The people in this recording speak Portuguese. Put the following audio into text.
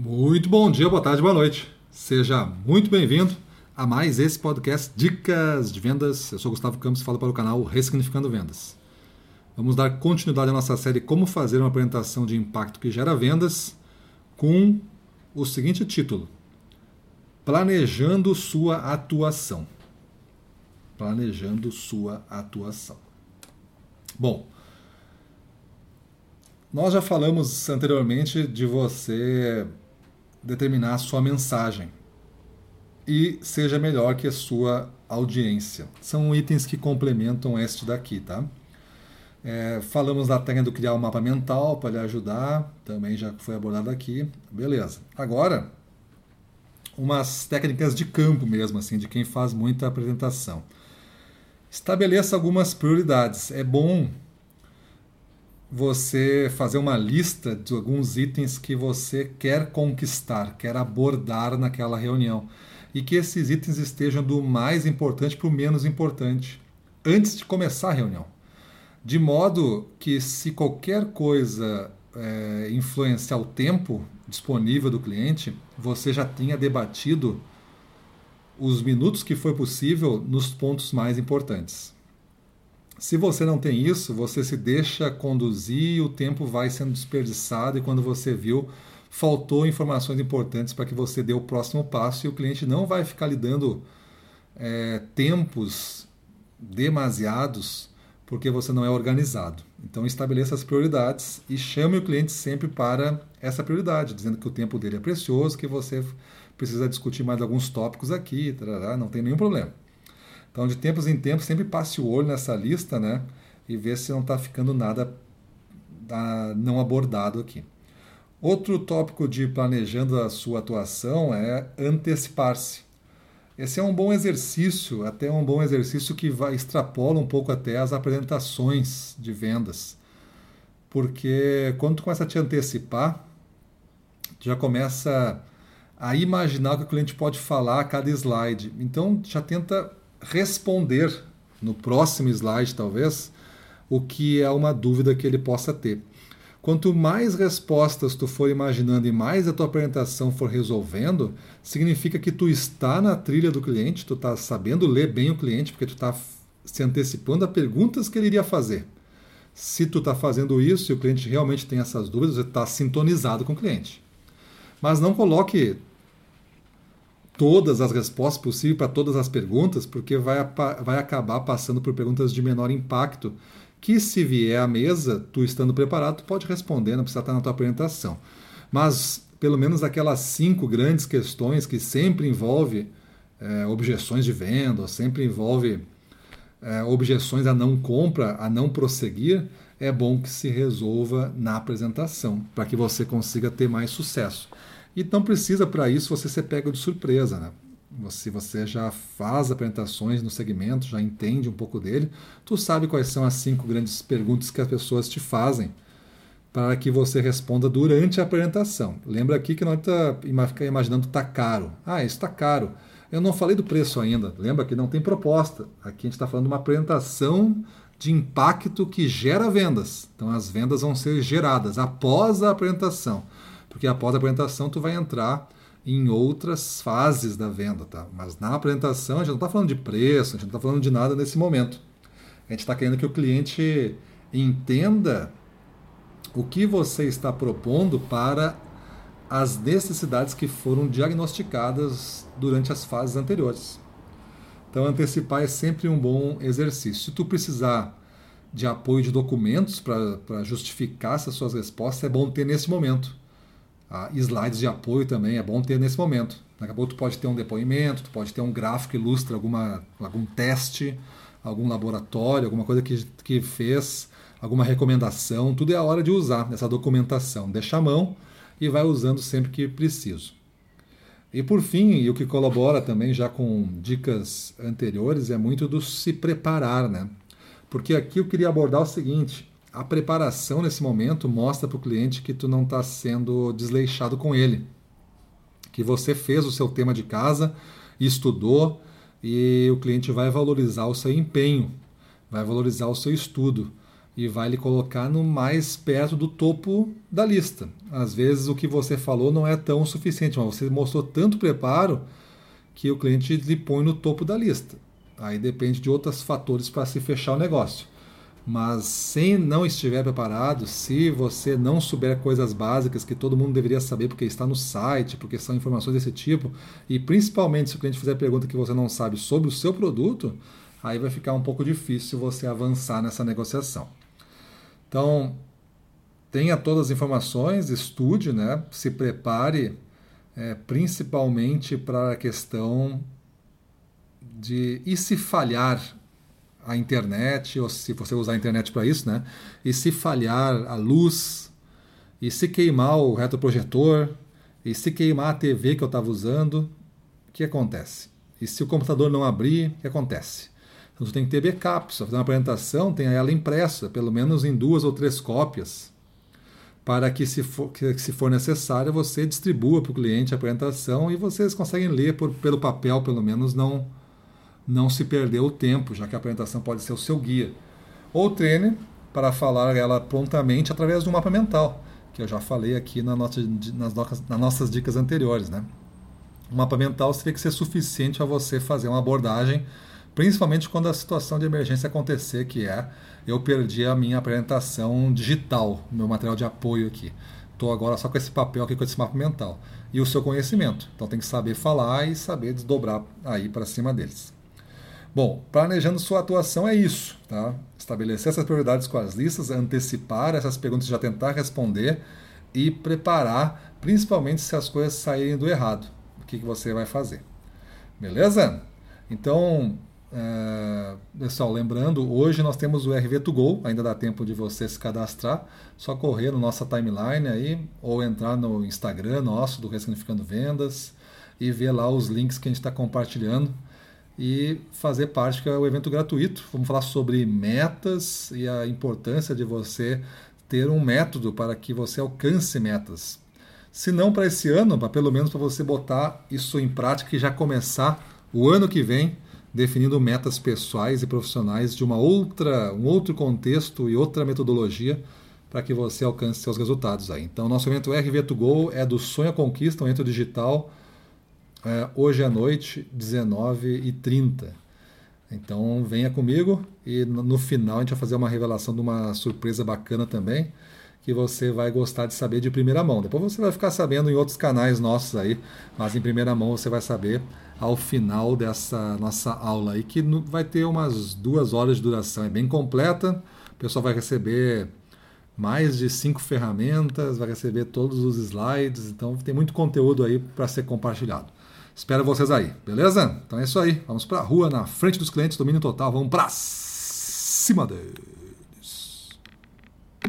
Muito bom dia, boa tarde, boa noite. Seja muito bem-vindo a mais esse podcast Dicas de Vendas. Eu sou Gustavo Campos e falo para o canal Ressignificando Vendas. Vamos dar continuidade à nossa série Como fazer uma apresentação de impacto que gera vendas com o seguinte título: Planejando sua atuação. Planejando sua atuação. Bom, nós já falamos anteriormente de você determinar a sua mensagem e seja melhor que a sua audiência. São itens que complementam este daqui, tá? É, falamos da técnica do criar um mapa mental para lhe ajudar, também já foi abordado aqui. Beleza. Agora, umas técnicas de campo mesmo, assim, de quem faz muita apresentação. Estabeleça algumas prioridades. É bom você fazer uma lista de alguns itens que você quer conquistar, quer abordar naquela reunião. E que esses itens estejam do mais importante para o menos importante, antes de começar a reunião. De modo que, se qualquer coisa é, influenciar o tempo disponível do cliente, você já tenha debatido os minutos que foi possível nos pontos mais importantes. Se você não tem isso, você se deixa conduzir, o tempo vai sendo desperdiçado e quando você viu, faltou informações importantes para que você dê o próximo passo e o cliente não vai ficar lhe dando é, tempos demasiados porque você não é organizado. Então estabeleça as prioridades e chame o cliente sempre para essa prioridade, dizendo que o tempo dele é precioso, que você precisa discutir mais alguns tópicos aqui, tarará, não tem nenhum problema. Então, de tempos em tempos, sempre passe o olho nessa lista, né? E vê se não está ficando nada ah, não abordado aqui. Outro tópico de planejando a sua atuação é antecipar-se. Esse é um bom exercício, até um bom exercício que vai, extrapola um pouco até as apresentações de vendas. Porque quando tu começa a te antecipar, já começa a imaginar o que o cliente pode falar a cada slide. Então já tenta responder no próximo slide, talvez, o que é uma dúvida que ele possa ter. Quanto mais respostas tu for imaginando e mais a tua apresentação for resolvendo, significa que tu está na trilha do cliente, tu está sabendo ler bem o cliente, porque tu está se antecipando a perguntas que ele iria fazer. Se tu está fazendo isso e o cliente realmente tem essas dúvidas, você está sintonizado com o cliente. Mas não coloque todas as respostas possíveis para todas as perguntas, porque vai, vai acabar passando por perguntas de menor impacto, que se vier à mesa, tu estando preparado, tu pode responder, não precisa estar na tua apresentação. Mas pelo menos aquelas cinco grandes questões que sempre envolve é, objeções de venda, sempre envolve é, objeções a não compra, a não prosseguir, é bom que se resolva na apresentação, para que você consiga ter mais sucesso. E não precisa para isso você ser pego de surpresa, né? Se você já faz apresentações no segmento, já entende um pouco dele, tu sabe quais são as cinco grandes perguntas que as pessoas te fazem para que você responda durante a apresentação. Lembra aqui que não está imaginando está caro. Ah, isso está caro. Eu não falei do preço ainda. Lembra que não tem proposta. Aqui a gente está falando de uma apresentação de impacto que gera vendas. Então as vendas vão ser geradas após a apresentação porque após a apresentação tu vai entrar em outras fases da venda, tá? Mas na apresentação a gente não está falando de preço, a gente não está falando de nada nesse momento. A gente está querendo que o cliente entenda o que você está propondo para as necessidades que foram diagnosticadas durante as fases anteriores. Então, antecipar é sempre um bom exercício. Se tu precisar de apoio de documentos para justificar essas suas respostas, é bom ter nesse momento ah, slides de apoio também é bom ter nesse momento. Daqui a pouco tu pode ter um depoimento, tu pode ter um gráfico que ilustra alguma, algum teste, algum laboratório, alguma coisa que, que fez, alguma recomendação. Tudo é a hora de usar essa documentação. Deixa a mão e vai usando sempre que preciso. E por fim, e o que colabora também já com dicas anteriores, é muito do se preparar, né? Porque aqui eu queria abordar o seguinte: a preparação nesse momento mostra para o cliente que tu não está sendo desleixado com ele, que você fez o seu tema de casa, estudou e o cliente vai valorizar o seu empenho, vai valorizar o seu estudo e vai lhe colocar no mais perto do topo da lista. Às vezes o que você falou não é tão suficiente, mas você mostrou tanto preparo que o cliente lhe põe no topo da lista. Aí depende de outros fatores para se fechar o negócio. Mas se não estiver preparado, se você não souber coisas básicas que todo mundo deveria saber porque está no site, porque são informações desse tipo, e principalmente se o cliente fizer pergunta que você não sabe sobre o seu produto, aí vai ficar um pouco difícil você avançar nessa negociação. Então, tenha todas as informações, estude, né? se prepare é, principalmente para a questão de e se falhar a internet, ou se você usar a internet para isso, né? E se falhar a luz, e se queimar o retroprojetor, e se queimar a TV que eu estava usando, o que acontece? E se o computador não abrir, o que acontece? Então você tem que ter backup. Se fazer uma apresentação, tenha ela impressa, pelo menos em duas ou três cópias, para que, se for, que, se for necessário, você distribua para o cliente a apresentação e vocês conseguem ler por, pelo papel, pelo menos, não não se perder o tempo, já que a apresentação pode ser o seu guia. Ou treine para falar ela prontamente através um mapa mental, que eu já falei aqui na nossa, nas, nas nossas dicas anteriores. Né? O mapa mental teria que ser suficiente a você fazer uma abordagem, principalmente quando a situação de emergência acontecer, que é eu perdi a minha apresentação digital, meu material de apoio aqui. Estou agora só com esse papel aqui, com esse mapa mental. E o seu conhecimento. Então tem que saber falar e saber desdobrar aí para cima deles. Bom, planejando sua atuação é isso, tá? Estabelecer essas prioridades com as listas, antecipar essas perguntas, já tentar responder e preparar, principalmente se as coisas saírem do errado, o que, que você vai fazer. Beleza? Então, é, pessoal, lembrando, hoje nós temos o RV2Go, ainda dá tempo de você se cadastrar, só correr no nossa timeline aí, ou entrar no Instagram nosso do Ressignificando Vendas e ver lá os links que a gente está compartilhando e fazer parte, que é o evento gratuito. Vamos falar sobre metas e a importância de você ter um método para que você alcance metas. Se não para esse ano, mas pelo menos para você botar isso em prática e já começar o ano que vem definindo metas pessoais e profissionais de uma outra, um outro contexto e outra metodologia para que você alcance seus resultados aí. Então, nosso evento RV2Go é do Sonho à Conquista, um evento digital é, hoje à noite, 19h30. Então venha comigo e no final a gente vai fazer uma revelação de uma surpresa bacana também, que você vai gostar de saber de primeira mão. Depois você vai ficar sabendo em outros canais nossos aí, mas em primeira mão você vai saber ao final dessa nossa aula aí, que vai ter umas duas horas de duração, é bem completa. O pessoal vai receber mais de cinco ferramentas, vai receber todos os slides, então tem muito conteúdo aí para ser compartilhado. Espero vocês aí, beleza? Então é isso aí. Vamos para a rua, na frente dos clientes, domínio total. Vamos para cima deles.